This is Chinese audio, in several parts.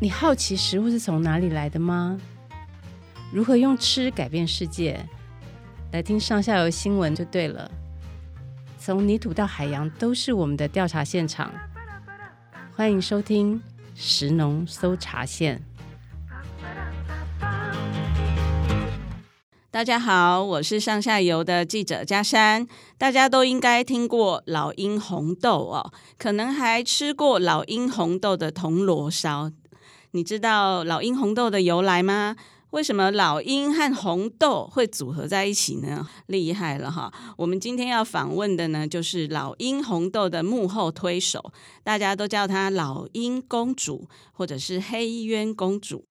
你好奇食物是从哪里来的吗？如何用吃改变世界？来听上下游新闻就对了。从泥土到海洋，都是我们的调查现场。欢迎收听食农搜查线。大家好，我是上下游的记者佳珊。大家都应该听过老鹰红豆哦，可能还吃过老鹰红豆的铜锣烧。你知道老鹰红豆的由来吗？为什么老鹰和红豆会组合在一起呢？厉害了哈！我们今天要访问的呢，就是老鹰红豆的幕后推手，大家都叫她老鹰公主，或者是黑鸢公主。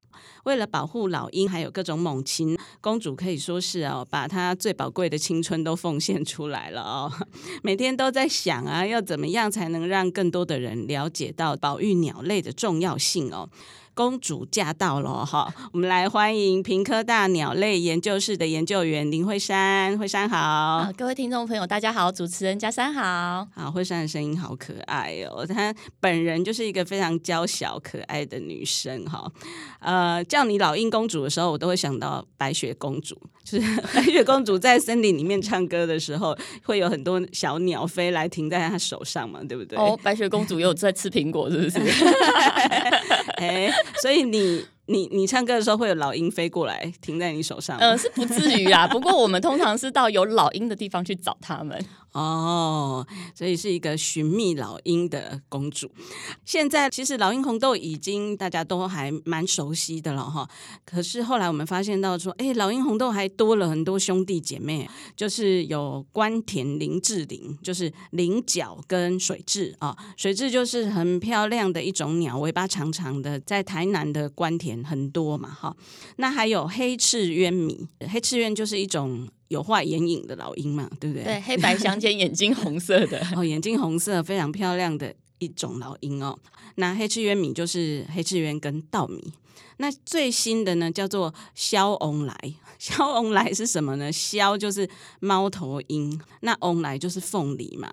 为了保护老鹰，还有各种猛禽，公主可以说是哦，把她最宝贵的青春都奉献出来了哦。每天都在想啊，要怎么样才能让更多的人了解到保育鸟类的重要性哦。公主驾到了哈，我们来欢迎屏科大鸟类研究室的研究员林慧珊。慧珊好。啊，各位听众朋友，大家好，主持人嘉珊好。好，慧珊的声音好可爱哦，她本人就是一个非常娇小可爱的女生哈。呃，叫你老鹰公主的时候，我都会想到白雪公主，就是 白雪公主在森林里面唱歌的时候，会有很多小鸟飞来停在她手上嘛，对不对？哦，白雪公主也有在吃苹果，是不是？哎。所以你你你唱歌的时候会有老鹰飞过来停在你手上？嗯、呃，是不至于啊。不过我们通常是到有老鹰的地方去找他们。哦，所以是一个寻觅老鹰的公主。现在其实老鹰红豆已经大家都还蛮熟悉的了哈。可是后来我们发现到说，哎，老鹰红豆还多了很多兄弟姐妹，就是有关田林志玲，就是菱角跟水蛭啊。水蛭就是很漂亮的一种鸟，尾巴长长的，在台南的官田很多嘛哈。那还有黑翅鸢米，黑翅鸢就是一种。有画眼影的老鹰嘛，对不对？对，黑白相间，眼睛红色的哦，眼睛红色，非常漂亮的一种老鹰哦。那黑翅鸢米就是黑翅鸢跟稻米。那最新的呢，叫做萧翁来。肖翁来是什么呢？肖就是猫头鹰，那翁来就是凤梨嘛。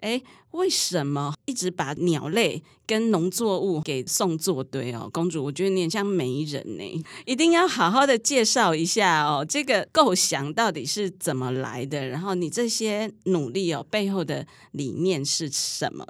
哎，为什么一直把鸟类跟农作物给送作堆哦？公主，我觉得你很像媒人呢，一定要好好的介绍一下哦。这个构想到底是怎么来的？然后你这些努力哦，背后的理念是什么？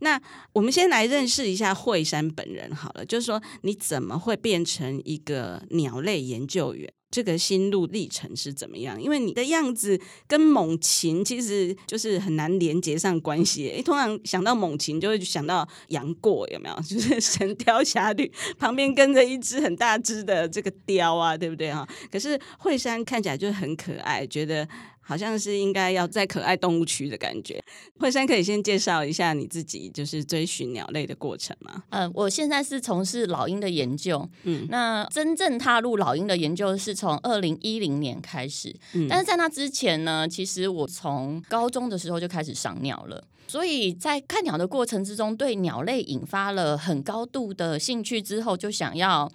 那我们先来认识一下惠珊本人好了，就是说你怎么会变成一个鸟类研究员？这个心路历程是怎么样？因为你的样子跟猛禽其实就是很难连接上关系。诶，通常想到猛禽就会想到杨过，有没有？就是《神雕侠侣》旁边跟着一只很大只的这个雕啊，对不对哈？可是惠山看起来就很可爱，觉得。好像是应该要在可爱动物区的感觉。惠山可以先介绍一下你自己，就是追寻鸟类的过程吗？嗯、呃，我现在是从事老鹰的研究。嗯，那真正踏入老鹰的研究是从二零一零年开始。嗯，但是在那之前呢，其实我从高中的时候就开始赏鸟了，所以在看鸟的过程之中，对鸟类引发了很高度的兴趣之后，就想要。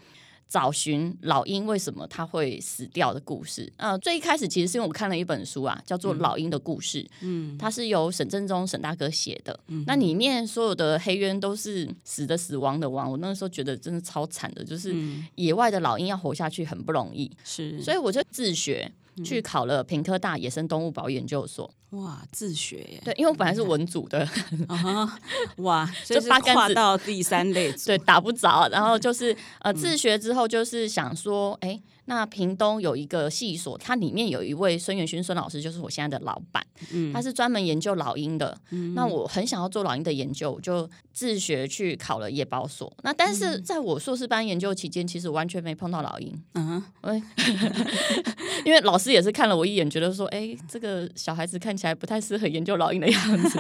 找寻老鹰为什么它会死掉的故事。呃，最一开始其实是因为我看了一本书啊，叫做《老鹰的故事》。嗯，它是由沈振中沈大哥写的。嗯，那里面所有的黑鸢都是死的死亡的亡。我那个时候觉得真的超惨的，就是野外的老鹰要活下去很不容易。是，所以我就自学去考了屏科大野生动物保研究所。哇，自学耶！对，因为我本来是文组的，啊、哇，就八跨到第三类组，对，打不着。然后就是呃，自学之后就是想说，哎。那屏东有一个系所，它里面有一位孙元勋孙老师，就是我现在的老板，嗯，他是专门研究老鹰的。嗯，那我很想要做老鹰的研究，我就自学去考了野保所。那但是在我硕士班研究期间，其实完全没碰到老鹰。嗯，因为老师也是看了我一眼，觉得说，哎，这个小孩子看起来不太适合研究老鹰的样子。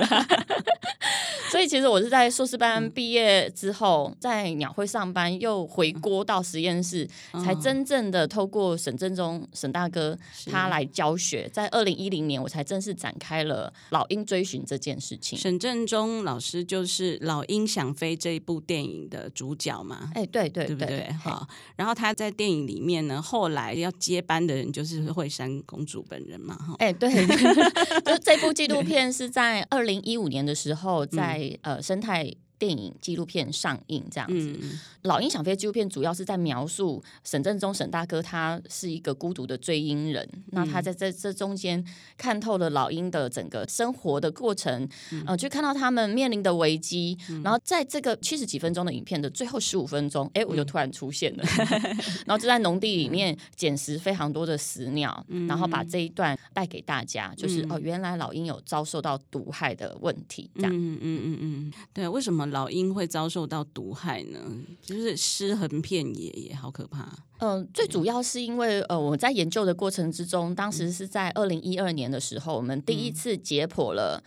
所以其实我是在硕士班毕业之后，在鸟会上班，又回锅到实验室，才真正的透过沈振中沈大哥他来教学。在二零一零年，我才正式展开了老鹰追寻这件事情。沈振中老师就是《老鹰想飞》这一部电影的主角嘛？哎，对对对，对不对？好，然后他在电影里面呢，后来要接班的人就是惠山公主本人嘛？哈，哎，对，就这部纪录片是在二零一五年的时候在。呃，生态电影纪录片上映这样子。嗯、老鹰想飞纪录片主要是在描述沈振中沈大哥，他是一个孤独的追鹰人。嗯、那他在这这中间看透了老鹰的整个生活的过程，嗯、呃，去看到他们面临的危机。嗯、然后在这个七十几分钟的影片的最后十五分钟，哎，我就突然出现了，嗯、然后就在农地里面捡拾非常多的死鸟，嗯、然后把这一段带给大家，就是、嗯、哦，原来老鹰有遭受到毒害的问题，这样，嗯嗯嗯嗯，对，为什么老鹰会遭受到毒害呢？就是尸横遍野，也好可怕。嗯、呃，最主要是因为呃，我在研究的过程之中，当时是在二零一二年的时候，我们第一次解剖了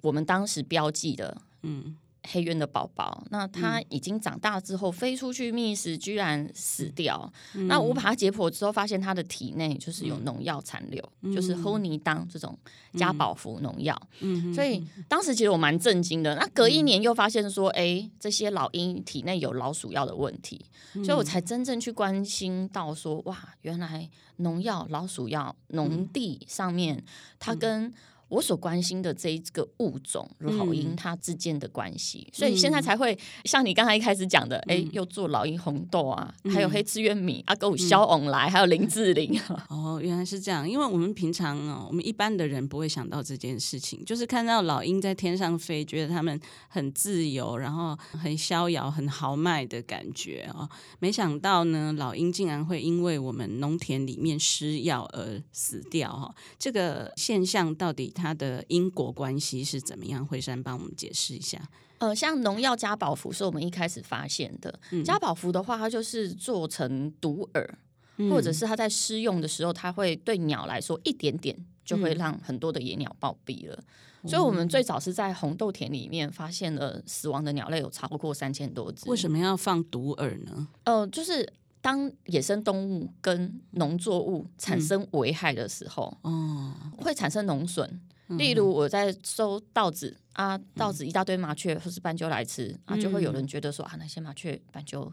我们当时标记的，嗯。黑鸢的宝宝，那它已经长大之后、飞出去觅食，居然死掉。那我把它解剖之后，发现它的体内就是有农药残留，就是后尼当这种加宝福农药。嗯、所以当时其实我蛮震惊的。那隔一年又发现说，哎、欸，这些老鹰体内有老鼠药的问题，所以我才真正去关心到说，哇，原来农药、老鼠药、农地上面它跟我所关心的这一个物种老鹰它之间的关系，嗯、所以现在才会像你刚才一开始讲的，哎、嗯，又做老鹰红豆啊，嗯、还有黑翅鸢米啊，跟我肖翁来，嗯、还有林志玲。哦，原来是这样，因为我们平常哦，我们一般的人不会想到这件事情，就是看到老鹰在天上飞，觉得它们很自由，然后很逍遥、很豪迈的感觉哦。没想到呢，老鹰竟然会因为我们农田里面施药而死掉哈、哦，这个现象到底？它的因果关系是怎么样？惠山帮我们解释一下。呃，像农药加宝福是我们一开始发现的。嗯、加宝福的话，它就是做成毒饵，嗯、或者是它在施用的时候，它会对鸟来说一点点就会让很多的野鸟暴毙了。嗯、所以，我们最早是在红豆田里面发现了死亡的鸟类有超过三千多只。为什么要放毒饵呢？呃，就是。当野生动物跟农作物产生危害的时候，嗯、会产生农损。嗯、例如，我在收稻子啊，稻子一大堆麻雀或是斑鸠来吃、嗯、啊，就会有人觉得说啊，那些麻雀、斑鸠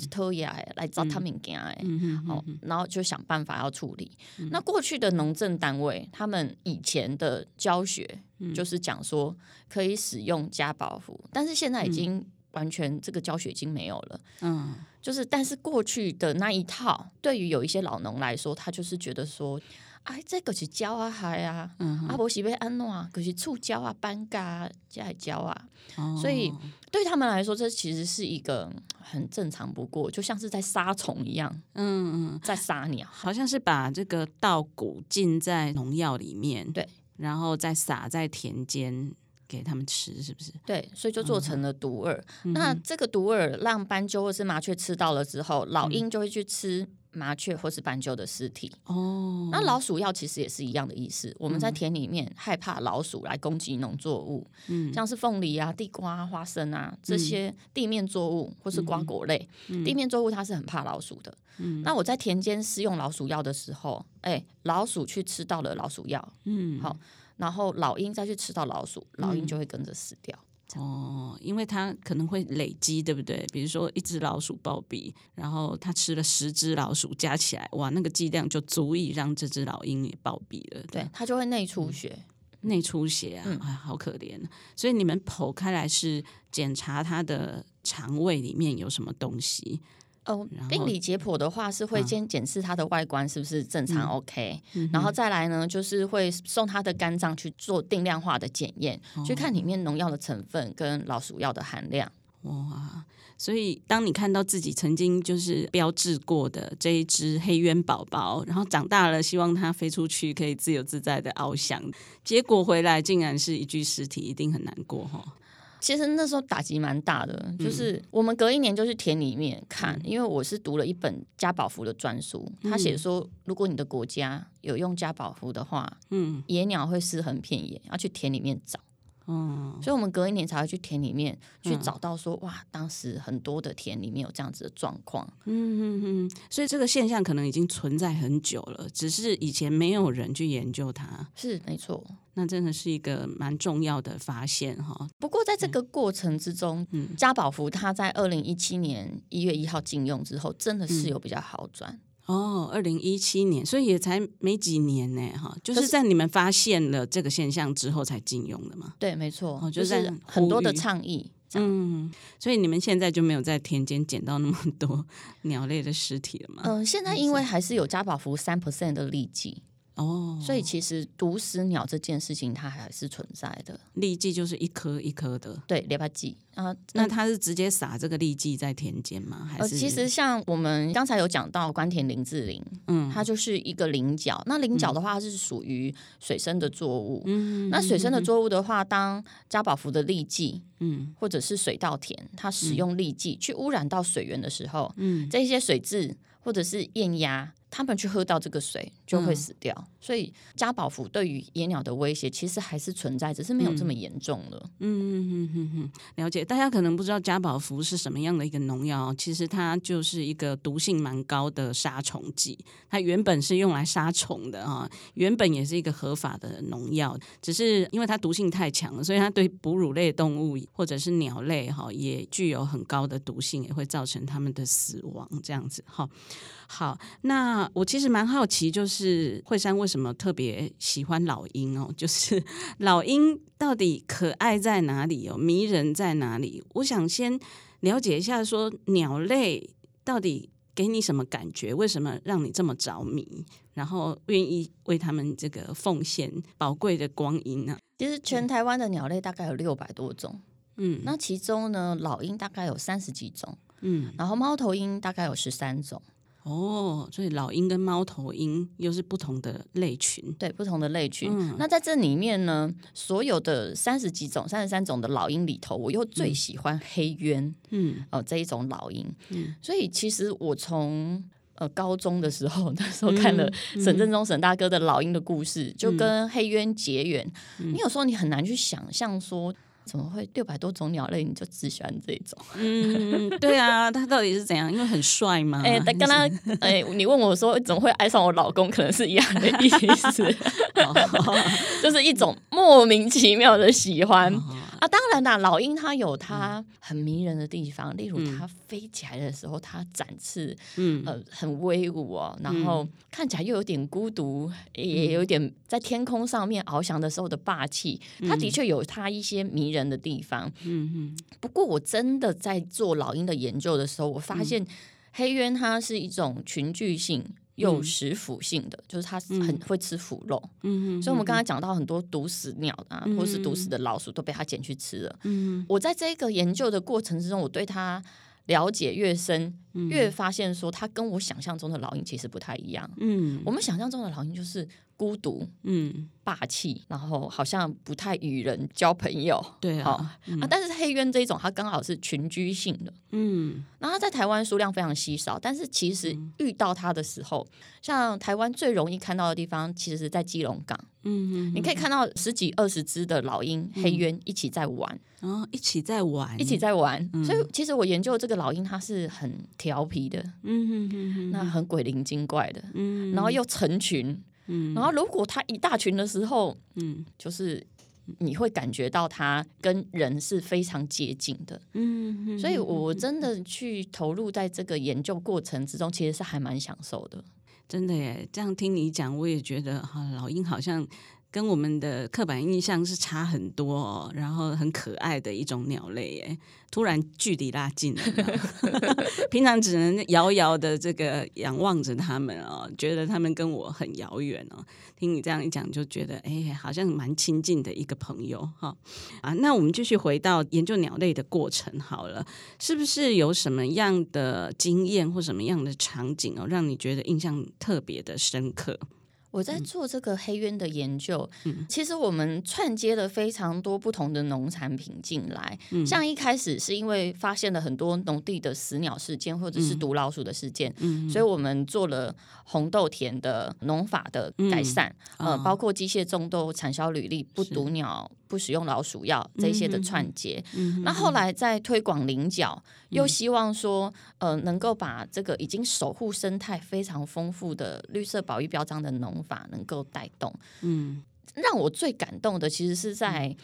是偷野来找他们家哎，好，然后就想办法要处理。嗯、那过去的农政单位，他们以前的教学就是讲说可以使用加宝福，但是现在已经。完全这个教学已经没有了，嗯，就是但是过去的那一套，对于有一些老农来说，他就是觉得说，哎，这个是胶啊，海啊，阿伯喜被安诺啊，可是触礁啊，斑嘎啊，加胶啊，哦、所以对他们来说，这其实是一个很正常不过，就像是在杀虫一样，嗯嗯，在杀鸟，好像是把这个稻谷浸在农药里面，对，然后再撒在田间。给他们吃是不是？对，所以就做成了毒饵。嗯、那这个毒饵让斑鸠或是麻雀吃到了之后，老鹰就会去吃麻雀或是斑鸠的尸体。哦，那老鼠药其实也是一样的意思。我们在田里面害怕老鼠来攻击农作物，嗯，像是凤梨啊、地瓜、花生啊这些地面作物或是瓜果类，嗯、地面作物它是很怕老鼠的。嗯，那我在田间施用老鼠药的时候，哎，老鼠去吃到了老鼠药，嗯，好。然后老鹰再去吃到老鼠，老鹰就会跟着死掉。嗯、哦，因为它可能会累积，对不对？比如说一只老鼠暴毙，然后它吃了十只老鼠，加起来，哇，那个剂量就足以让这只老鹰也暴毙了。对，它就会内出血，嗯、内出血啊，哎、好可怜。所以你们剖开来是检查它的肠胃里面有什么东西。哦，病理解剖的话是会先检视它的外观是不是正常 OK，然后再来呢，就是会送它的肝脏去做定量化的检验，去看里面农药的成分跟老鼠药的含量。哇，所以当你看到自己曾经就是标志过的这一只黑鸢宝宝，然后长大了，希望它飞出去可以自由自在的翱翔，结果回来竟然是一具尸体，一定很难过哈。其实那时候打击蛮大的，就是我们隔一年就去田里面看，嗯、因为我是读了一本加宝福的专书，他写说，如果你的国家有用加宝福的话，嗯，野鸟会尸横遍野，要去田里面找。嗯，所以我们隔一年才会去田里面去找到说，哇，当时很多的田里面有这样子的状况。嗯嗯嗯，所以这个现象可能已经存在很久了，只是以前没有人去研究它。是没错，那真的是一个蛮重要的发现哈。不过在这个过程之中，嗯，加宝福他在二零一七年一月一号禁用之后，真的是有比较好转。嗯哦，二零一七年，所以也才没几年呢，哈，就是在你们发现了这个现象之后才禁用的嘛。对，没错，哦，就是很多的倡议，嗯，所以你们现在就没有在田间捡到那么多 鸟类的尸体了吗？嗯、呃，现在因为还是有加保福三 percent 的痢剂。哦，所以其实毒死鸟这件事情它还是存在的。痢剂就是一颗一颗的，对，淋巴剂啊。那它是直接撒这个痢剂在田间吗？还是？呃，其实像我们刚才有讲到关田林志玲，嗯，它就是一个菱角。那菱角的话，它是属于水生的作物。嗯，那水生的作物的话，当加保福的痢剂，嗯，或者是水稻田，它使用痢剂去污染到水源的时候，嗯，这些水质或者是厌鸭。他们去喝到这个水就会死掉，嗯、所以加保福对于野鸟的威胁其实还是存在，只是没有这么严重了。嗯嗯嗯嗯嗯，了解。大家可能不知道加保福是什么样的一个农药，其实它就是一个毒性蛮高的杀虫剂。它原本是用来杀虫的啊，原本也是一个合法的农药，只是因为它毒性太强了，所以它对哺乳类动物或者是鸟类哈也具有很高的毒性，也会造成它们的死亡。这样子哈。好，那我其实蛮好奇，就是惠山为什么特别喜欢老鹰哦？就是老鹰到底可爱在哪里哦？迷人在哪里？我想先了解一下，说鸟类到底给你什么感觉？为什么让你这么着迷？然后愿意为他们这个奉献宝贵的光阴呢？其实全台湾的鸟类大概有六百多种，嗯，那其中呢，老鹰大概有三十几种，嗯，然后猫头鹰大概有十三种。哦，所以老鹰跟猫头鹰又是不同的类群，对，不同的类群。嗯、那在这里面呢，所有的三十几种、三十三种的老鹰里头，我又最喜欢黑鸢，嗯，哦、呃，这一种老鹰。嗯，所以其实我从呃高中的时候，那时候看了沈振中沈大哥的老鹰的故事，嗯、就跟黑鸢结缘。嗯、你有时候你很难去想象说。怎么会六百多种鸟类，你就只喜欢这种？嗯，对啊，他到底是怎样？因为很帅吗？哎、欸，跟他 哎，你问我说怎么会爱上我老公，可能是一样的意思，就是一种莫名其妙的喜欢。啊，当然啦，老鹰它有它很迷人的地方，嗯、例如它飞起来的时候，它展翅，嗯，呃，很威武哦，然后看起来又有点孤独，嗯、也有点在天空上面翱翔的时候的霸气。它的确有它一些迷人的地方，嗯嗯。不过我真的在做老鹰的研究的时候，我发现黑鸢它是一种群聚性。有食腐性的，就是它很会吃腐肉，嗯，所以我们刚才讲到很多毒死鸟啊，或是毒死的老鼠都被它捡去吃了。嗯，我在这个研究的过程之中，我对它了解越深，越发现说它跟我想象中的老鹰其实不太一样。嗯，我们想象中的老鹰就是。孤独，嗯，霸气，然后好像不太与人交朋友，对啊，嗯、啊，但是黑鸢这一种，它刚好是群居性的，嗯，然后它在台湾数量非常稀少，但是其实遇到它的时候，嗯、像台湾最容易看到的地方，其实是在基隆港，嗯，嗯，你可以看到十几二十只的老鹰、黑鸢一起在玩，哦，一起在玩，一起在玩，嗯、所以其实我研究这个老鹰，它是很调皮的，嗯嗯嗯，那很鬼灵精怪的，嗯，然后又成群。嗯，然后如果它一大群的时候，嗯，就是你会感觉到它跟人是非常接近的，嗯，所以我真的去投入在这个研究过程之中，其实是还蛮享受的。真的耶，这样听你讲，我也觉得哈，老鹰好像。跟我们的刻板印象是差很多哦，然后很可爱的一种鸟类耶，突然距离拉近了，平常只能遥遥的这个仰望着他们哦，觉得他们跟我很遥远哦。听你这样一讲，就觉得哎，好像蛮亲近的一个朋友哈啊。那我们继续回到研究鸟类的过程好了，是不是有什么样的经验或什么样的场景哦，让你觉得印象特别的深刻？我在做这个黑渊的研究，嗯、其实我们串接了非常多不同的农产品进来。嗯、像一开始是因为发现了很多农地的死鸟事件，或者是毒老鼠的事件，嗯、所以我们做了红豆田的农法的改善，嗯、呃，包括机械种豆、产销履历、不毒鸟。不使用老鼠药这些的串接，嗯、那后来在推广菱角，嗯、又希望说，呃，能够把这个已经守护生态非常丰富的绿色保育标章的农法能够带动。嗯，让我最感动的其实是在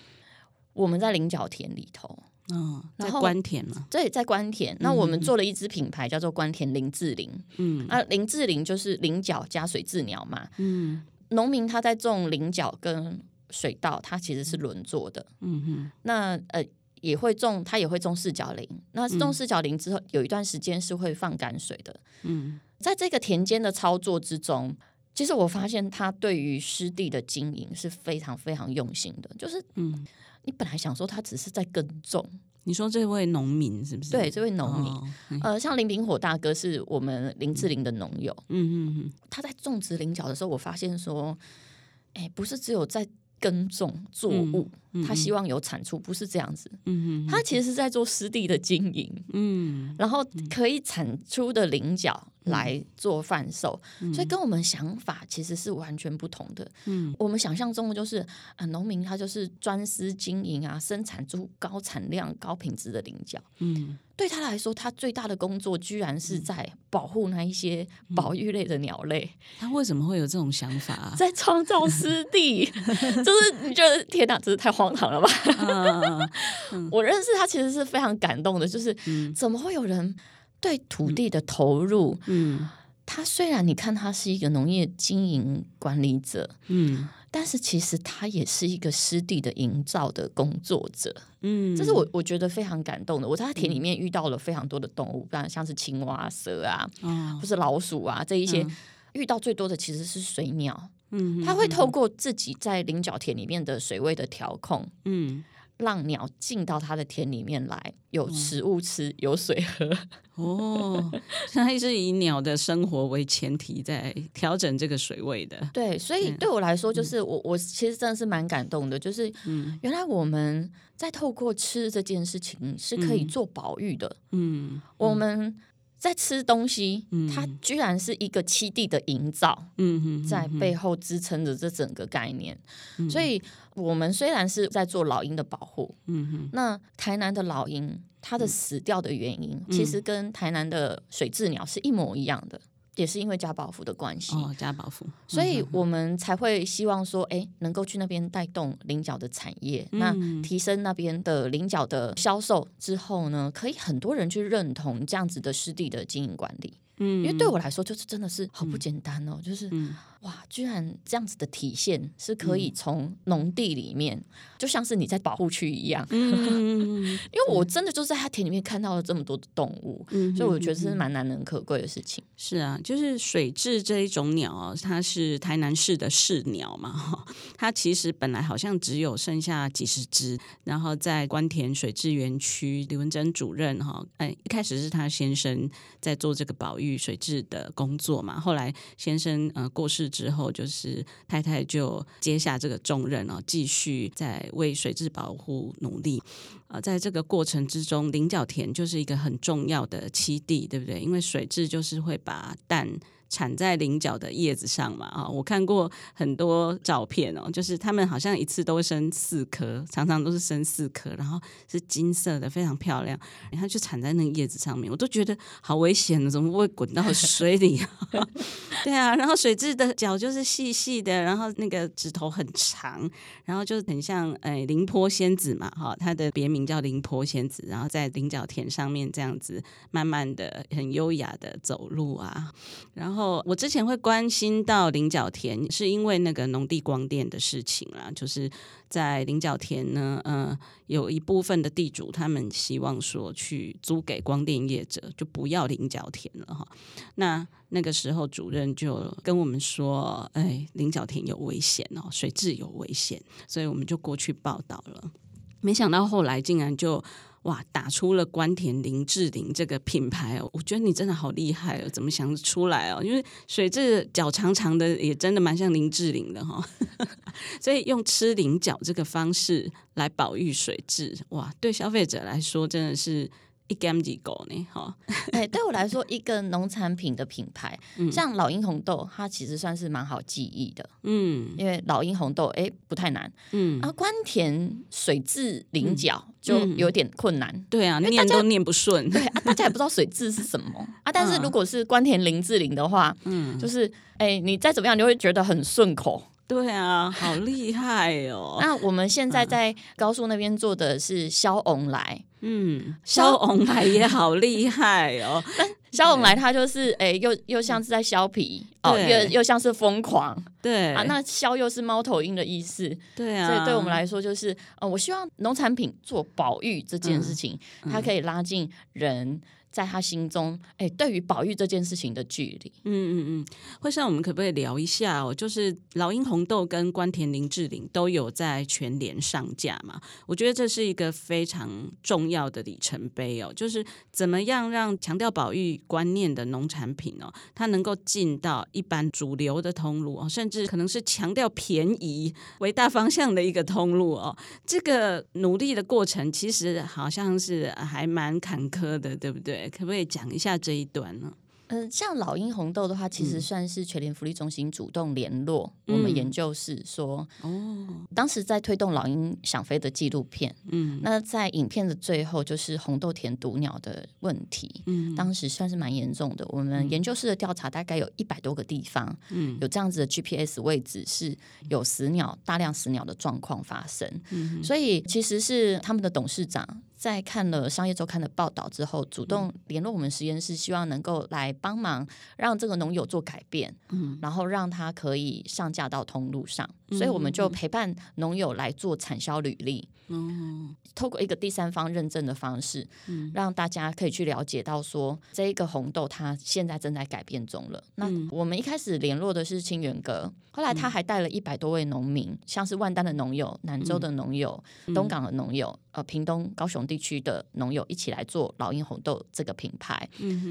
我们在菱角田里头，嗯，在官田嘛，对，在官田。那我们做了一支品牌叫做官田林志玲，嗯，啊，林志玲就是菱角加水治鸟嘛，嗯，农民他在种菱角跟水稻它其实是轮作的，嗯哼，那呃也会种，它也会种四角林。那种四角林之后，有一段时间是会放干水的。嗯，在这个田间的操作之中，其实我发现他对于湿地的经营是非常非常用心的。就是，嗯，你本来想说他只是在耕种，你说这位农民是不是？对，这位农民，哦、呃，像林炳火大哥是我们林志玲的农友。嗯嗯嗯，他在种植菱角的时候，我发现说，哎，不是只有在。耕种作物，他希望有产出，不是这样子。嗯嗯、他其实是在做湿地的经营。嗯，然后可以产出的菱角来做贩售，嗯、所以跟我们想法其实是完全不同的。嗯，我们想象中的就是啊，农民他就是专司经营啊，生产出高产量、高品质的菱角。嗯。对他来说，他最大的工作居然是在保护那一些保育类的鸟类。他为什么会有这种想法啊？在创造湿地，就是你觉得天哪，真是太荒唐了吧？我认识他其实是非常感动的，就是怎么会有人对土地的投入？嗯，他虽然你看他是一个农业经营管理者，嗯。但是其实他也是一个湿地的营造的工作者，嗯，这是我我觉得非常感动的。我在他田里面遇到了非常多的动物，当然像是青蛙、蛇啊，哦、或是老鼠啊这一些，嗯、遇到最多的其实是水鸟，嗯，他会透过自己在菱角田里面的水位的调控，嗯。让鸟进到它的田里面来，有食物吃，嗯、有水喝。哦，它是以鸟的生活为前提，在调整这个水位的。对，所以对我来说，就是我、嗯、我其实真的是蛮感动的，就是原来我们在透过吃这件事情是可以做保育的。嗯，我们。在吃东西，它居然是一个七地的营造，在背后支撑着这整个概念。所以，我们虽然是在做老鹰的保护，那台南的老鹰它的死掉的原因，其实跟台南的水雉鸟是一模一样的。也是因为加保福的关系。哦，加保福，所以我们才会希望说，哎，能够去那边带动菱角的产业，嗯、那提升那边的菱角的销售之后呢，可以很多人去认同这样子的湿地的经营管理。嗯，因为对我来说，就是真的是好不简单哦，嗯、就是。嗯哇，居然这样子的体现是可以从农地里面，嗯、就像是你在保护区一样。嗯、因为我真的就是在他田里面看到了这么多的动物，嗯、所以我觉得是蛮难能可贵的事情。是啊，就是水质这一种鸟，它是台南市的市鸟嘛，哈，它其实本来好像只有剩下几十只，然后在关田水质园区，李文珍主任哈，哎，一开始是他先生在做这个保育水质的工作嘛，后来先生呃过世。之后，就是太太就接下这个重任哦，继续在为水质保护努力。呃，在这个过程之中，菱角田就是一个很重要的栖地，对不对？因为水质就是会把蛋。产在菱角的叶子上嘛，啊，我看过很多照片哦，就是他们好像一次都生四颗，常常都是生四颗，然后是金色的，非常漂亮。然后就产在那个叶子上面，我都觉得好危险的，怎么会滚到水里啊？对啊，然后水雉的脚就是细细的，然后那个指头很长，然后就很像诶菱坡仙子嘛，哈，它的别名叫菱坡仙子，然后在菱角田上面这样子慢慢的、很优雅的走路啊，然后。我之前会关心到菱角田，是因为那个农地光电的事情啦。就是在菱角田呢，呃，有一部分的地主他们希望说去租给光电业者，就不要菱角田了哈。那那个时候主任就跟我们说，哎，菱角田有危险哦，水质有危险，所以我们就过去报道了。没想到后来竟然就。哇，打出了关田林志玲这个品牌哦，我觉得你真的好厉害哦，怎么想得出来哦？因为水蛭脚长长的，也真的蛮像林志玲的哈、哦，所以用吃菱角这个方式来保育水蛭，哇，对消费者来说真的是。一 game 几狗呢？哈，哎，对我来说，一个农产品的品牌，嗯、像老鹰红豆，它其实算是蛮好记忆的，嗯，因为老鹰红豆，哎，不太难，嗯，啊，关田水雉菱角就有点困难，嗯、对啊，念都念不顺，对啊，大家也不知道水雉是什么。啊，但是如果是关田林志玲的话，嗯，就是，哎，你再怎么样，你就会觉得很顺口。对啊，好厉害哦！那我们现在在高速那边做的是肖翁来，嗯，肖翁来也好厉害哦。肖翁来它就是哎、欸，又又像是在削皮哦，又又像是疯狂，对啊，那削又是猫头鹰的意思，对啊，所以对我们来说就是呃，我希望农产品做保育这件事情，嗯嗯、它可以拉近人。在他心中，哎，对于保育这件事情的距离，嗯嗯嗯，会上，我们可不可以聊一下哦？就是老鹰红豆跟关田林志玲都有在全联上架嘛？我觉得这是一个非常重要的里程碑哦。就是怎么样让强调保育观念的农产品哦，它能够进到一般主流的通路哦，甚至可能是强调便宜为大方向的一个通路哦。这个努力的过程其实好像是还蛮坎坷的，对不对？可不可以讲一下这一段呢？嗯，像老鹰红豆的话，其实算是全联福利中心主动联络我们研究室说，哦，当时在推动老鹰想飞的纪录片，嗯，那在影片的最后就是红豆田毒鸟的问题，嗯，当时算是蛮严重的。我们研究室的调查大概有一百多个地方，嗯，有这样子的 GPS 位置是有死鸟大量死鸟的状况发生，嗯，所以其实是他们的董事长。在看了商业周刊的报道之后，主动联络我们实验室，希望能够来帮忙，让这个农友做改变，嗯，然后让他可以上架到通路上，嗯，所以我们就陪伴农友来做产销履历。嗯，透过一个第三方认证的方式，嗯，让大家可以去了解到说，这一个红豆它现在正在改变中了。嗯，那我们一开始联络的是清源哥，后来他还带了一百多位农民，嗯，像是万丹的农友、南州的农友、嗯、东港的农友、呃，屏东、高雄地区的农友一起来做老鹰红豆这个品牌。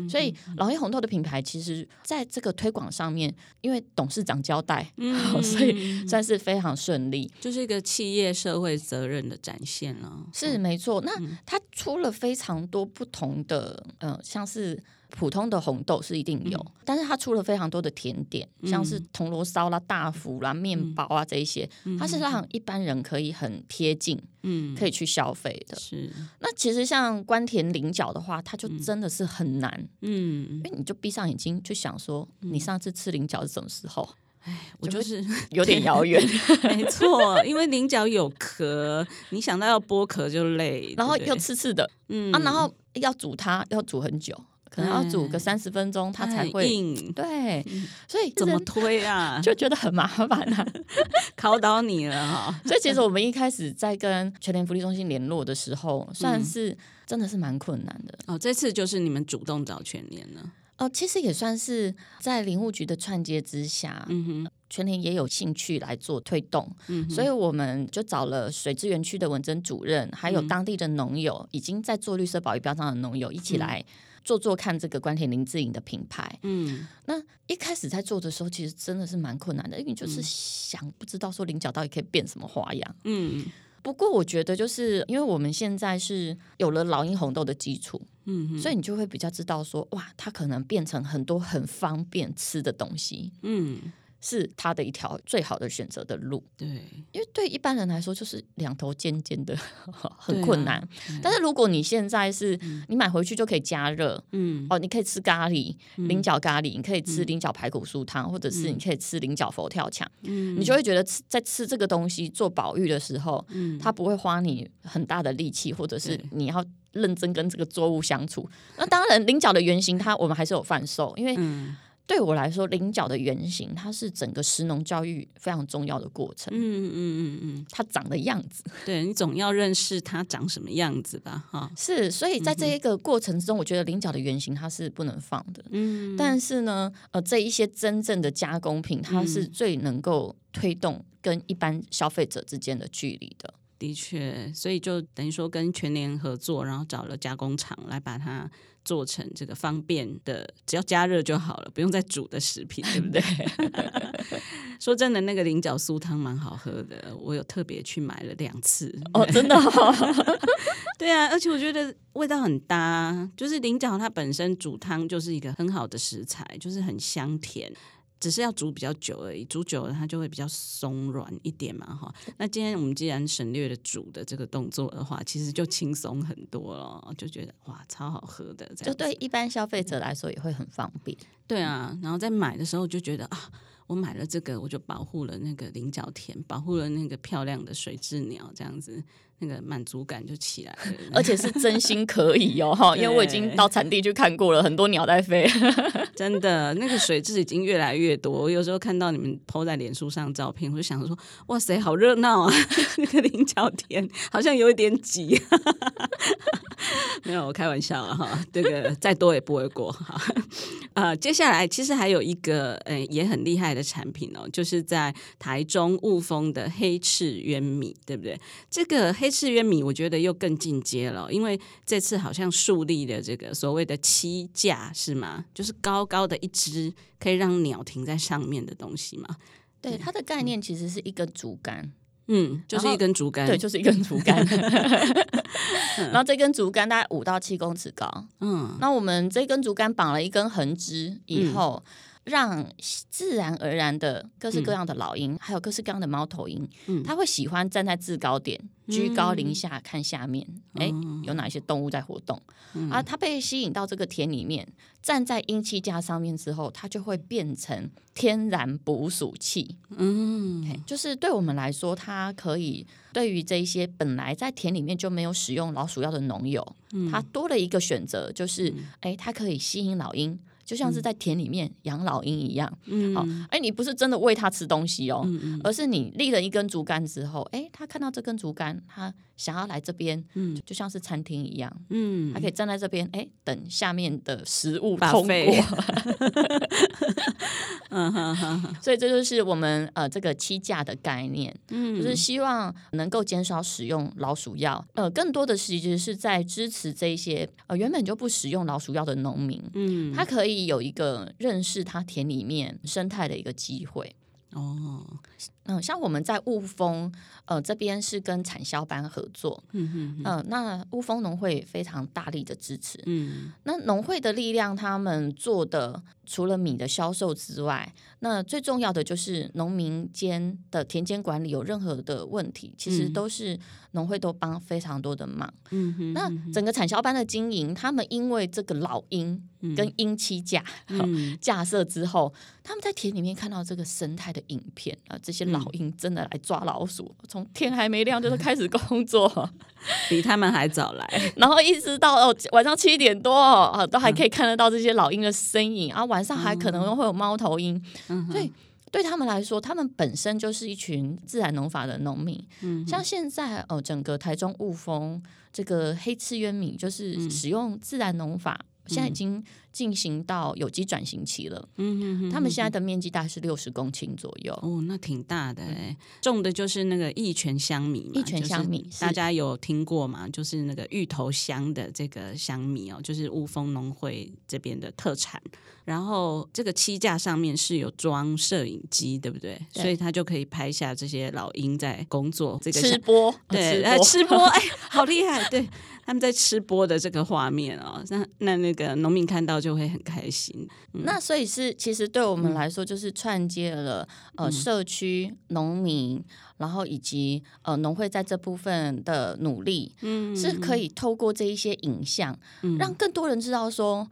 所以老鹰红豆的品牌其实在这个推广上面，因为董事长交代，嗯，所以算是非常顺利，就是一个企业社会责任的。展现了。是没错，那它出了非常多不同的，呃，像是普通的红豆是一定有，嗯、但是它出了非常多的甜点，嗯、像是铜锣烧啦、大福啦、面包啊这一些，嗯、它是让一般人可以很贴近，嗯，可以去消费的。是，那其实像关田菱角的话，它就真的是很难，嗯，因为你就闭上眼睛去想说，你上次吃菱角是什么时候？哎，我就是有点遥远，没错，因为菱角有壳，你想到要剥壳就累，然后又刺刺的，嗯。啊，然后要煮它要煮很久，可能要煮个三十分钟它才会硬，对，所以怎么推啊，就觉得很麻烦啊，考倒你了哈。所以其实我们一开始在跟全联福利中心联络的时候，算是真的是蛮困难的。哦，这次就是你们主动找全联了。哦，其实也算是在林务局的串接之下，嗯哼，全联也有兴趣来做推动，嗯，所以我们就找了水资源区的文珍主任，还有当地的农友，嗯、已经在做绿色保育标章的农友，一起来做做看这个关田林志颖的品牌。嗯，那一开始在做的时候，其实真的是蛮困难的，因为就是想不知道说菱角到底可以变什么花样。嗯。不过我觉得，就是因为我们现在是有了老鹰红豆的基础，嗯，所以你就会比较知道说，哇，它可能变成很多很方便吃的东西，嗯。是他的一条最好的选择的路，对，因为对一般人来说就是两头尖尖的，很困难。啊、但是如果你现在是你买回去就可以加热，嗯，哦，你可以吃咖喱，菱角咖喱，你可以吃菱角排骨酥汤，或者是你可以吃菱角佛跳墙，嗯，你就会觉得吃在吃这个东西做保育的时候，嗯，它不会花你很大的力气，或者是你要认真跟这个作物相处。那当然，菱角的原型它我们还是有贩售，因为。对我来说，菱角的原型，它是整个食农教育非常重要的过程。嗯嗯嗯嗯，它长的样子，对，你总要认识它长什么样子吧？哈，是，所以在这一个过程之中，我觉得菱角的原型它是不能放的。嗯，但是呢，呃，这一些真正的加工品，它是最能够推动跟一般消费者之间的距离的。的确，所以就等于说跟全联合作，然后找了加工厂来把它。做成这个方便的，只要加热就好了，不用再煮的食品，对不对？说真的，那个菱角酥汤蛮好喝的，我有特别去买了两次。哦，真的、哦？对啊，而且我觉得味道很搭，就是菱角它本身煮汤就是一个很好的食材，就是很香甜。只是要煮比较久而已，煮久了它就会比较松软一点嘛，哈。那今天我们既然省略了煮的这个动作的话，其实就轻松很多了，就觉得哇，超好喝的，就对一般消费者来说也会很方便。对啊，然后在买的时候就觉得啊，我买了这个，我就保护了那个菱角田，保护了那个漂亮的水雉鸟，这样子。那个满足感就起来了，而且是真心可以哦 哈，因为我已经到产地去看过了，很多鸟在飞，真的，那个水雉已经越来越多。我有时候看到你们 po 在脸书上照片，我就想说，哇塞，好热闹啊！那个菱角田好像有一点挤，没有，我开玩笑了哈。这个再多也不为过哈。呃，接下来其实还有一个呃也很厉害的产品哦，就是在台中雾峰的黑赤渊米，对不对？这个黑赤渊米，我觉得又更进阶了，因为这次好像树立了这个所谓的栖架，是吗？就是高高的一只可以让鸟停在上面的东西嘛。对，它的概念其实是一根竹竿，嗯，就是一根竹竿，对，就是一根竹竿。然后这根竹竿大概五到七公尺高，嗯，那我们这根竹竿绑了一根横枝以后。嗯让自然而然的各式各样的老鹰，嗯、还有各式各样的猫头鹰，嗯、它会喜欢站在制高点，居高临下看下面，哎、嗯，有哪一些动物在活动？嗯、啊，它被吸引到这个田里面，站在鹰栖架上面之后，它就会变成天然捕鼠器。嗯，就是对我们来说，它可以对于这一些本来在田里面就没有使用老鼠药的农友，嗯、它多了一个选择，就是哎，它可以吸引老鹰。就像是在田里面养老鹰一样，嗯，好，哎，你不是真的喂它吃东西哦，嗯嗯，而是你立了一根竹竿之后，哎，它看到这根竹竿，它想要来这边，嗯，就像是餐厅一样，嗯，它可以站在这边，哎，等下面的食物通过，嗯哼哼，所以这就是我们呃这个七价的概念，嗯，就是希望能够减少使用老鼠药，呃，更多的其实是在支持这些呃原本就不使用老鼠药的农民，嗯，他可以。有一个认识他田里面生态的一个机会。哦，嗯，像我们在雾峰，呃，这边是跟产销班合作，嗯嗯，呃，那雾峰农会非常大力的支持，嗯，那农会的力量，他们做的除了米的销售之外，那最重要的就是农民间的田间管理有任何的问题，其实都是农会都帮非常多的忙，嗯哼，那整个产销班的经营，他们因为这个老鹰。跟鹰栖架 架设之后，他们在田里面看到这个生态的影片啊，这些老鹰真的来抓老鼠，从天还没亮就是开始工作，比他们还早来，然后一直到哦晚上七点多哦，都还可以看得到这些老鹰的身影啊，晚上还可能会有猫头鹰，所以对他们来说，他们本身就是一群自然农法的农民，像现在哦，整个台中雾峰这个黑刺渊米就是使用自然农法。现在已经进行到有机转型期了。嗯哼哼，他们现在的面积大概是六十公顷左右。哦，那挺大的哎。种的就是那个益泉香米嘛，益泉香米，大家有听过吗？就是那个芋头香的这个香米哦，就是乌峰农会这边的特产。然后这个漆架上面是有装摄影机，对不对？对，所以他就可以拍下这些老鹰在工作。这个吃播，对，来吃播，哎，好厉害！对，他们在吃播的这个画面哦，那那那个农民看到就会很开心。嗯、那所以是其实对我们来说，就是串接了、嗯、呃社区农民，然后以及呃农会在这部分的努力，嗯，是可以透过这一些影像，嗯、让更多人知道说。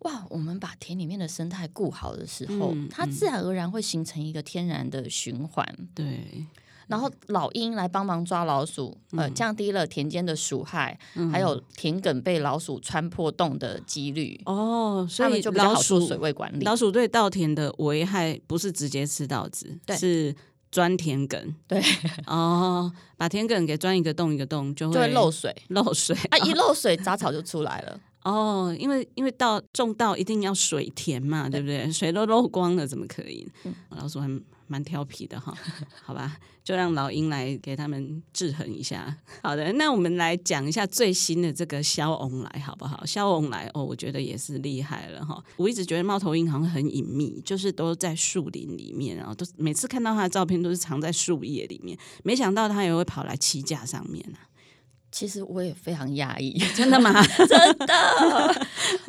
哇，我们把田里面的生态顾好的时候，它自然而然会形成一个天然的循环。对，然后老鹰来帮忙抓老鼠，嗯、呃，降低了田间的鼠害，嗯、还有田埂被老鼠穿破洞的几率。哦，所以就比较好做水位管理。老鼠对稻田的危害不是直接吃稻子，对是钻田埂。对，哦，把田埂给钻一个洞一个洞，就会，就会漏水，漏水啊！一漏水，杂草就出来了。哦，因为因为稻种稻一定要水田嘛，对不对？水都漏光了，怎么可以？嗯、老鼠还蛮调皮的哈，好吧，就让老鹰来给他们制衡一下。好的，那我们来讲一下最新的这个鸮翁来，好不好？鸮翁来哦，我觉得也是厉害了哈。我一直觉得猫头鹰好像很隐秘，就是都在树林里面，然后都每次看到它的照片都是藏在树叶里面，没想到它也会跑来栖架上面啊。其实我也非常压抑，真的吗？真的，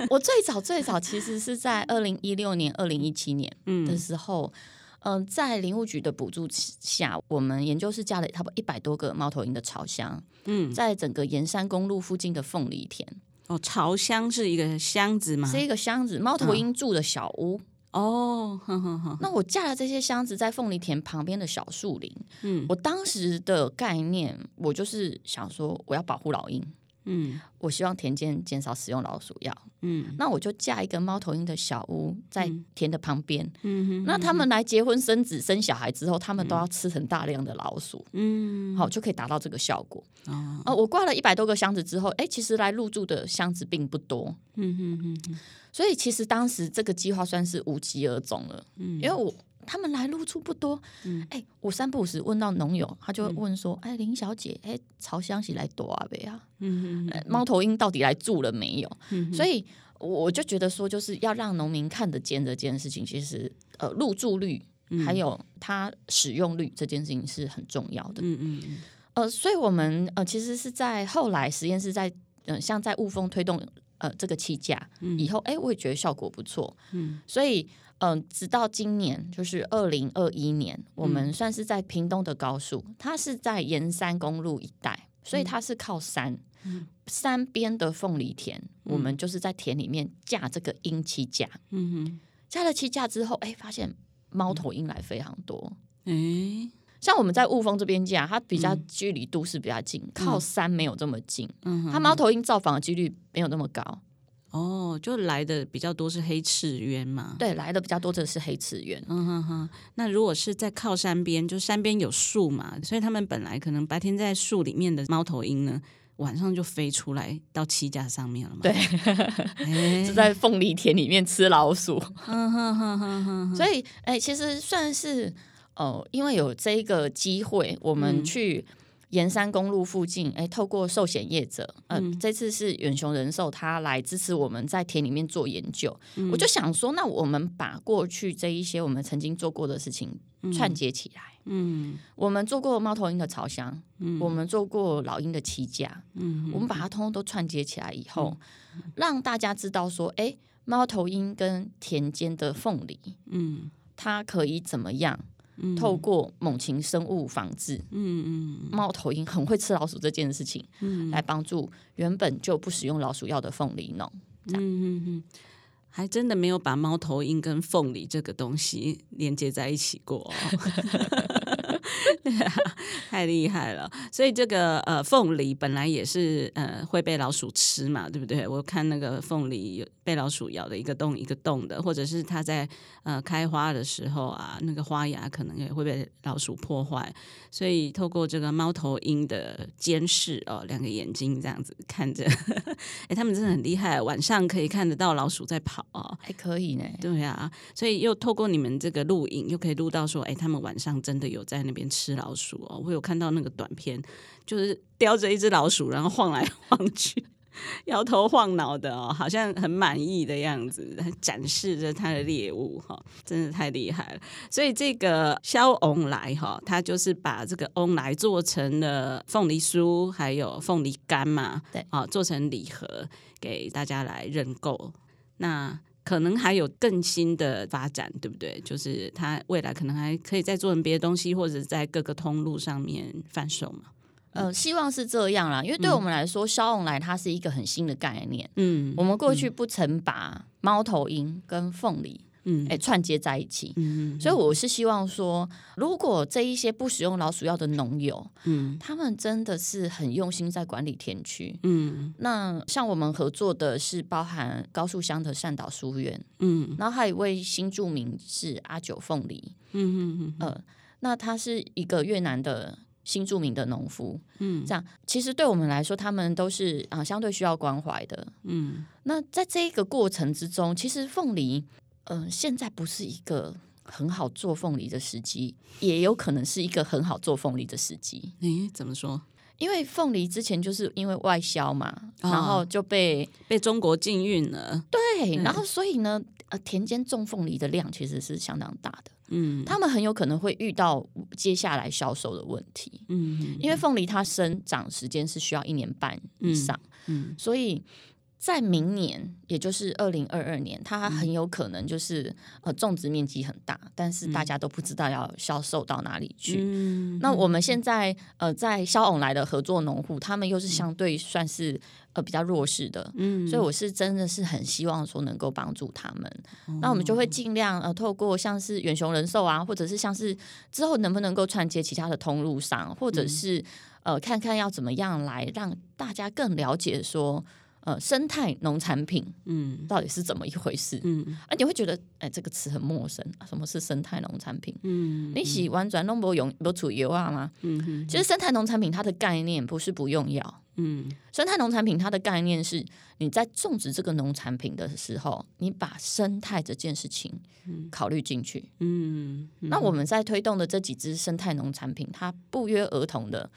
我最早最早其实是在二零一六年、二零一七年的时候，嗯、呃，在林务局的补助下，我们研究室架了差不多一百多个猫头鹰的巢箱，嗯，在整个沿山公路附近的凤梨田。哦，巢箱是一个箱子吗？是一个箱子，猫头鹰住的小屋。哦哦，呵呵呵，那我架了这些箱子在凤梨田旁边的小树林。嗯，我当时的概念，我就是想说，我要保护老鹰。嗯，我希望田间减少使用老鼠药。嗯，那我就架一个猫头鹰的小屋在田的旁边。嗯，那他们来结婚生子生小孩之后，他们都要吃很大量的老鼠。嗯，好，就可以达到这个效果。哦，呃，我挂了一百多个箱子之后，哎，其实来入住的箱子并不多。嗯嗯嗯，所以其实当时这个计划算是无疾而终了。嗯，因为我。他们来入住不多，哎、嗯，我三不五时问到农友，他就会问说：“哎、嗯，林小姐，哎，巢箱是来多啊呗啊？嗯嗯，猫头鹰到底来住了没有？嗯、所以我就觉得说，就是要让农民看得见这件事情，其实呃，入住率还有它使用率这件事情是很重要的。嗯嗯呃，所以我们呃，其实是在后来实验室在嗯、呃，像在雾峰推动呃这个气价以后，哎，我也觉得效果不错。嗯，所以。嗯，直到今年就是二零二一年，我们算是在屏东的高速，嗯、它是在沿山公路一带，所以它是靠山，嗯、山边的凤梨田，嗯、我们就是在田里面架这个鹰栖架，嗯哼，架了栖架之后，哎，发现猫头鹰来非常多，哎，像我们在雾峰这边架，它比较距离都市比较近，嗯、靠山没有这么近，嗯，它猫头鹰造访的几率没有那么高。哦，就来的比较多是黑翅鸢嘛？对，来的比较多的是黑翅鸢。嗯哼哼。那如果是在靠山边，就山边有树嘛，所以他们本来可能白天在树里面的猫头鹰呢，晚上就飞出来到栖架上面了嘛。对 就在凤梨田里面吃老鼠。嗯哼哼哼哼。所以，哎、欸，其实算是哦、呃，因为有这个机会，我们去。盐山公路附近，哎，透过寿险业者，呃，嗯、这次是远雄人寿，他来支持我们在田里面做研究。嗯、我就想说，那我们把过去这一些我们曾经做过的事情串接起来。嗯，我们做过猫头鹰的巢箱，嗯，我们做过老鹰的栖架，嗯，我们把它通通都串接起来以后，嗯、让大家知道说，哎，猫头鹰跟田间的凤梨，嗯，它可以怎么样？透过猛禽生物防治，嗯嗯，猫头鹰很会吃老鼠这件事情，嗯，来帮助原本就不使用老鼠药的凤梨农，嗯嗯嗯，还真的没有把猫头鹰跟凤梨这个东西连接在一起过，哦。太厉害了！所以这个呃凤梨本来也是呃会被老鼠吃嘛，对不对？我看那个凤梨被老鼠咬的一个洞一个洞的，或者是它在呃开花的时候啊，那个花芽可能也会被老鼠破坏。所以透过这个猫头鹰的监视哦，两个眼睛这样子看着，哎，他们真的很厉害，晚上可以看得到老鼠在跑哦，还可以呢。对啊，所以又透过你们这个录影，又可以录到说，哎，他们晚上真的有在那边吃老鼠哦。我有看到那个短片，就是叼着一只老鼠，然后晃来 晃去。摇头晃脑的哦，好像很满意的样子，展示着他的猎物哈，真的太厉害了。所以这个肖翁来哈，他就是把这个翁来做成了凤梨酥，还有凤梨干嘛，对，啊，做成礼盒给大家来认购。那可能还有更新的发展，对不对？就是它未来可能还可以再做成别的东西，或者在各个通路上面贩售嘛。呃，希望是这样啦，因为对我们来说，消融来它是一个很新的概念。嗯，我们过去不曾把猫头鹰跟凤梨，嗯，哎、欸，串接在一起。所以我是希望说，如果这一些不使用老鼠药的农友，嗯，他们真的是很用心在管理田区。嗯，那像我们合作的是包含高树乡的善导书院，嗯，然后还有一位新住民是阿九凤梨，嗯嗯嗯，呃，那他是一个越南的。新著名的农夫，嗯，这样其实对我们来说，他们都是啊相对需要关怀的，嗯。那在这一个过程之中，其实凤梨，嗯、呃，现在不是一个很好做凤梨的时机，也有可能是一个很好做凤梨的时机。诶，怎么说？因为凤梨之前就是因为外销嘛，哦、然后就被被中国禁运了。对，然后所以呢，呃，田间种凤梨的量其实是相当大的。嗯，他们很有可能会遇到接下来销售的问题。嗯，因为凤梨它生长时间是需要一年半以上。嗯，嗯，所以在明年，也就是二零二二年，它很有可能就是呃种植面积很大，但是大家都不知道要销售到哪里去。嗯、那我们现在呃在萧鹌来的合作农户，他们又是相对算是呃比较弱势的，嗯，所以我是真的是很希望说能够帮助他们。嗯、那我们就会尽量呃透过像是远雄人寿啊，或者是像是之后能不能够串接其他的通路商，或者是、嗯、呃看看要怎么样来让大家更了解说。呃，生态农产品，嗯，到底是怎么一回事？嗯，啊，你会觉得，哎、欸，这个词很陌生。什么是生态农产品？嗯，你喜欢转弄不用不煮油啊吗？嗯哼，其实生态农产品它的概念不是不用药。嗯，生态农产品它的概念是，你在种植这个农产品的时候，你把生态这件事情考虑进去。嗯，嗯，那我们在推动的这几支生态农产品，它不约而同的，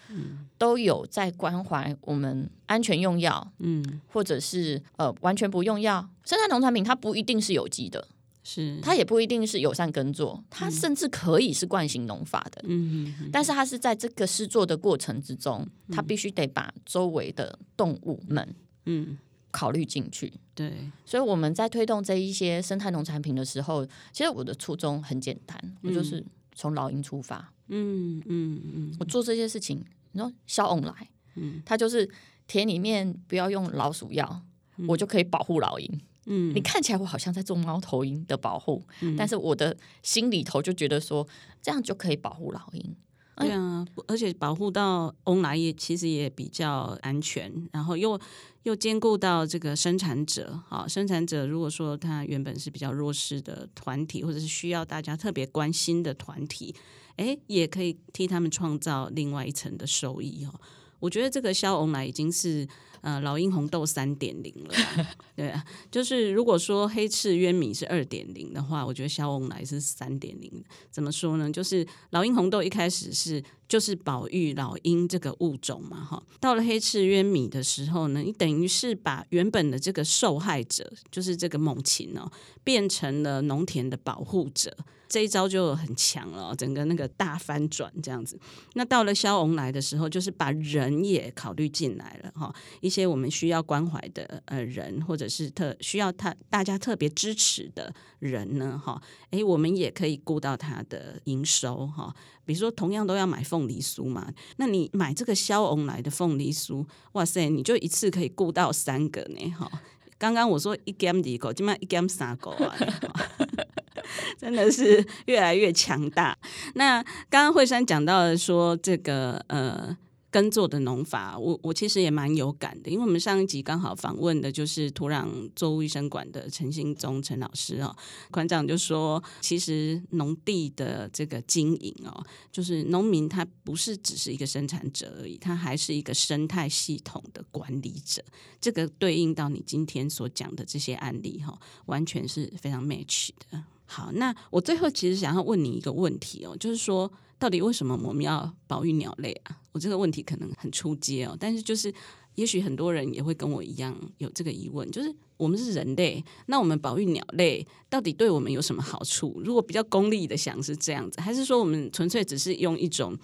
都有在关怀我们安全用药，嗯，或者是呃完全不用药。生态农产品它不一定是有机的。是，它也不一定是友善耕作，它甚至可以是惯行农法的。嗯哼，但是它是在这个施作的过程之中，它必须得把周围的动物们，嗯，考虑进去。对，所以我们在推动这一些生态农产品的时候，其实我的初衷很简单，我就是从老鹰出发。嗯嗯嗯，我做这些事情，你说小翁来，嗯，他就是田里面不要用老鼠药，我就可以保护老鹰。嗯，你看起来我好像在做猫头鹰的保护，嗯、但是我的心里头就觉得说，这样就可以保护老鹰。对啊，而且保护到翁来也其实也比较安全，然后又又兼顾到这个生产者。好，生产者如果说他原本是比较弱势的团体，或者是需要大家特别关心的团体，哎，也可以替他们创造另外一层的收益哦。我觉得这个肖翁来已经是。呃，老鹰红豆三点零了，对啊，就是如果说黑赤渊米是二点零的话，我觉得萧鹌来是三点零。怎么说呢？就是老鹰红豆一开始是就是保育老鹰这个物种嘛，哈，到了黑赤渊米的时候呢，你等于是把原本的这个受害者，就是这个猛禽哦，变成了农田的保护者。这一招就很强了，整个那个大翻转这样子。那到了萧鹌来的时候，就是把人也考虑进来了哈，一些我们需要关怀的呃人，或者是特需要他大家特别支持的人呢哈，诶，我们也可以顾到他的营收哈。比如说，同样都要买凤梨酥嘛，那你买这个萧鹌来的凤梨酥，哇塞，你就一次可以顾到三个呢哈。刚刚我说一 gam 一个，今麦一 gam 三个啊。真的是越来越强大。那刚刚惠珊讲到的说这个呃耕作的农法，我我其实也蛮有感的，因为我们上一集刚好访问的就是土壤作物医生馆的陈兴宗陈老师哦，馆长就说，其实农地的这个经营哦，就是农民他不是只是一个生产者而已，他还是一个生态系统的管理者。这个对应到你今天所讲的这些案例哈，完全是非常 match 的。好，那我最后其实想要问你一个问题哦，就是说，到底为什么我们要保育鸟类啊？我这个问题可能很出街哦，但是就是，也许很多人也会跟我一样有这个疑问，就是我们是人类，那我们保育鸟类到底对我们有什么好处？如果比较功利的想是这样子，还是说我们纯粹只是用一种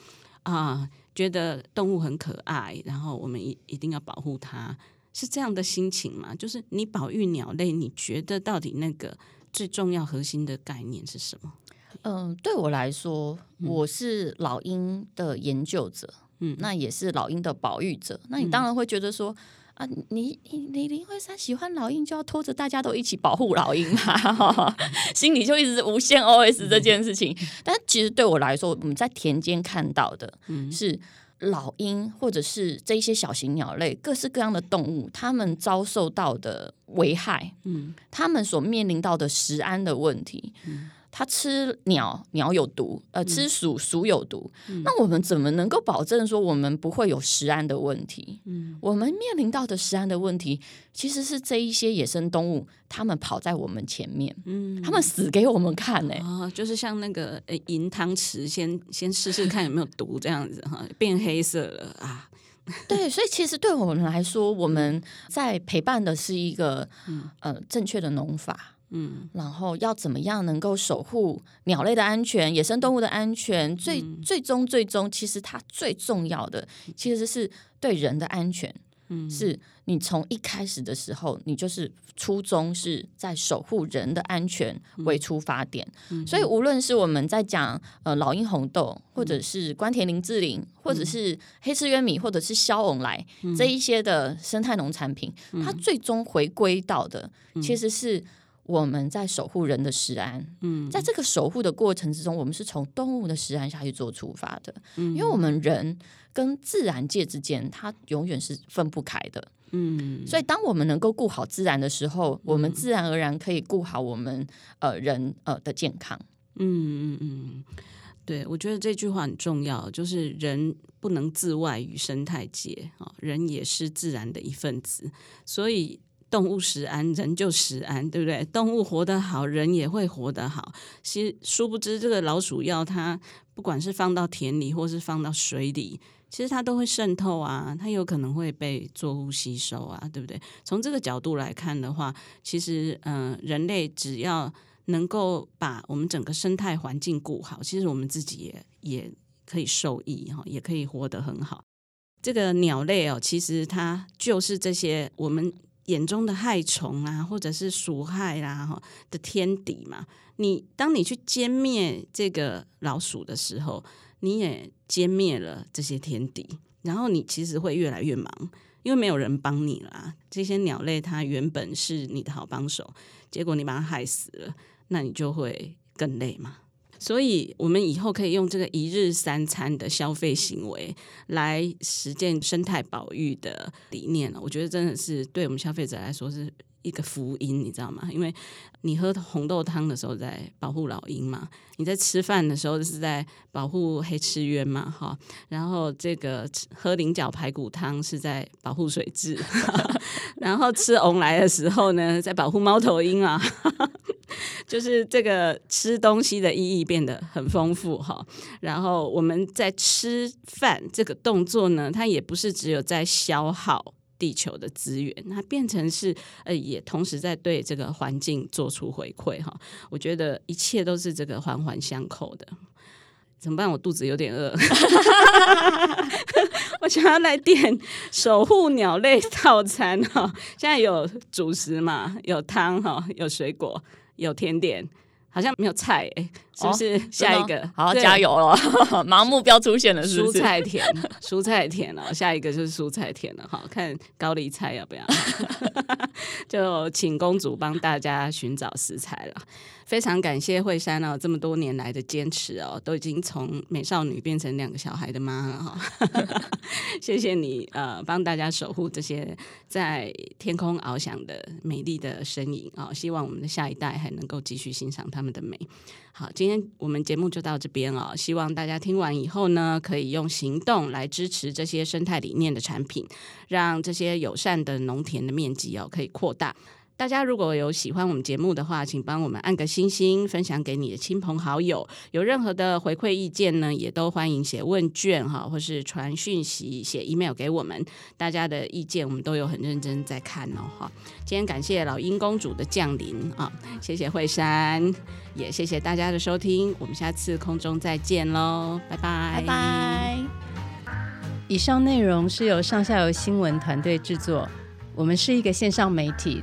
啊，觉得动物很可爱，然后我们一一定要保护它，是这样的心情吗？就是你保育鸟类，你觉得到底那个？最重要核心的概念是什么？嗯，对我来说，我是老鹰的研究者，嗯，那也是老鹰的保育者。那你当然会觉得说，嗯、啊，你你你林慧珊喜欢老鹰，就要拖着大家都一起保护老鹰嘛，心里就一直无限 OS 这件事情。嗯、但其实对我来说，我们在田间看到的是。老鹰或者是这些小型鸟类，各式各样的动物，它们遭受到的危害，嗯，它们所面临到的食安的问题，嗯。它吃鸟，鸟有毒；呃，吃鼠，鼠有毒。嗯、那我们怎么能够保证说我们不会有食安的问题？嗯，我们面临到的食安的问题，其实是这一些野生动物，它们跑在我们前面，嗯，它们死给我们看呢、欸。哦，就是像那个呃银汤匙，先先试试看有没有毒，这样子哈，变黑色了啊。对，所以其实对我们来说，我们在陪伴的是一个、嗯、呃正确的农法。嗯，然后要怎么样能够守护鸟类的安全、野生动物的安全？最最终最终，其实它最重要的其实是对人的安全。嗯，是你从一开始的时候，你就是初衷是在守护人的安全为出发点，嗯、所以无论是我们在讲呃老鹰红豆，或者是关田林志玲，或者是黑翅渊米，或者是萧翁来、嗯、这一些的生态农产品，嗯、它最终回归到的其实是。我们在守护人的食安，嗯，在这个守护的过程之中，我们是从动物的食安下去做出发的，嗯，因为我们人跟自然界之间，它永远是分不开的，嗯，所以当我们能够顾好自然的时候，嗯，我们自然而然可以顾好我们呃人呃的健康，嗯嗯嗯，对，我觉得这句话很重要，就是人不能自外于生态界啊，人也是自然的一份子，所以。动物食安，人就食安，对不对？动物活得好，人也会活得好。其实殊不知，这个老鼠药它不管是放到田里，或是放到水里，其实它都会渗透啊，它有可能会被作物吸收啊，对不对？从这个角度来看的话，其实嗯、人类只要能够把我们整个生态环境顾好，其实我们自己也也可以受益哈，也可以活得很好。这个鸟类哦，其实它就是这些我们。眼中的害虫啊，或者是鼠害啦、啊，哈的天敌嘛。你当你去歼灭这个老鼠的时候，你也歼灭了这些天敌，然后你其实会越来越忙，因为没有人帮你啦。这些鸟类它原本是你的好帮手，结果你把它害死了，那你就会更累嘛。所以，我们以后可以用这个一日三餐的消费行为来实践生态保育的理念了。我觉得真的是对我们消费者来说是一个福音，你知道吗？因为你喝红豆汤的时候在保护老鹰嘛，你在吃饭的时候是在保护黑翅渊嘛，哈。然后这个喝菱角排骨汤是在保护水质，然后吃翁来的时候呢，在保护猫头鹰啊。就是这个吃东西的意义变得很丰富哈，然后我们在吃饭这个动作呢，它也不是只有在消耗地球的资源，那变成是呃，也同时在对这个环境做出回馈哈。我觉得一切都是这个环环相扣的。怎么办？我肚子有点饿，我想要来点守护鸟类套餐哈。现在有主食嘛？有汤哈？有水果？有甜点，好像没有菜哎、是不是？下一个，哦、好，加油了，盲目标出现了是不是？蔬菜田，蔬菜田了，下一个就是蔬菜田了哈，看高丽菜要不要？就请公主帮大家寻找食材了。非常感谢惠山哦，这么多年来的坚持哦，都已经从美少女变成两个小孩的妈了哈。谢谢你呃，帮大家守护这些在天空翱翔的美丽的身影啊！希望我们的下一代还能够继续欣赏他们的美。好，今天我们节目就到这边哦。希望大家听完以后呢，可以用行动来支持这些生态理念的产品，让这些友善的农田的面积哦可以扩大。大家如果有喜欢我们节目的话，请帮我们按个星星，分享给你的亲朋好友。有任何的回馈意见呢，也都欢迎写问卷哈，或是传讯息、写 email 给我们。大家的意见我们都有很认真在看哦哈。今天感谢老鹰公主的降临啊，谢谢惠山，也谢谢大家的收听，我们下次空中再见喽，拜拜拜拜。以上内容是由上下游新闻团队制作，我们是一个线上媒体。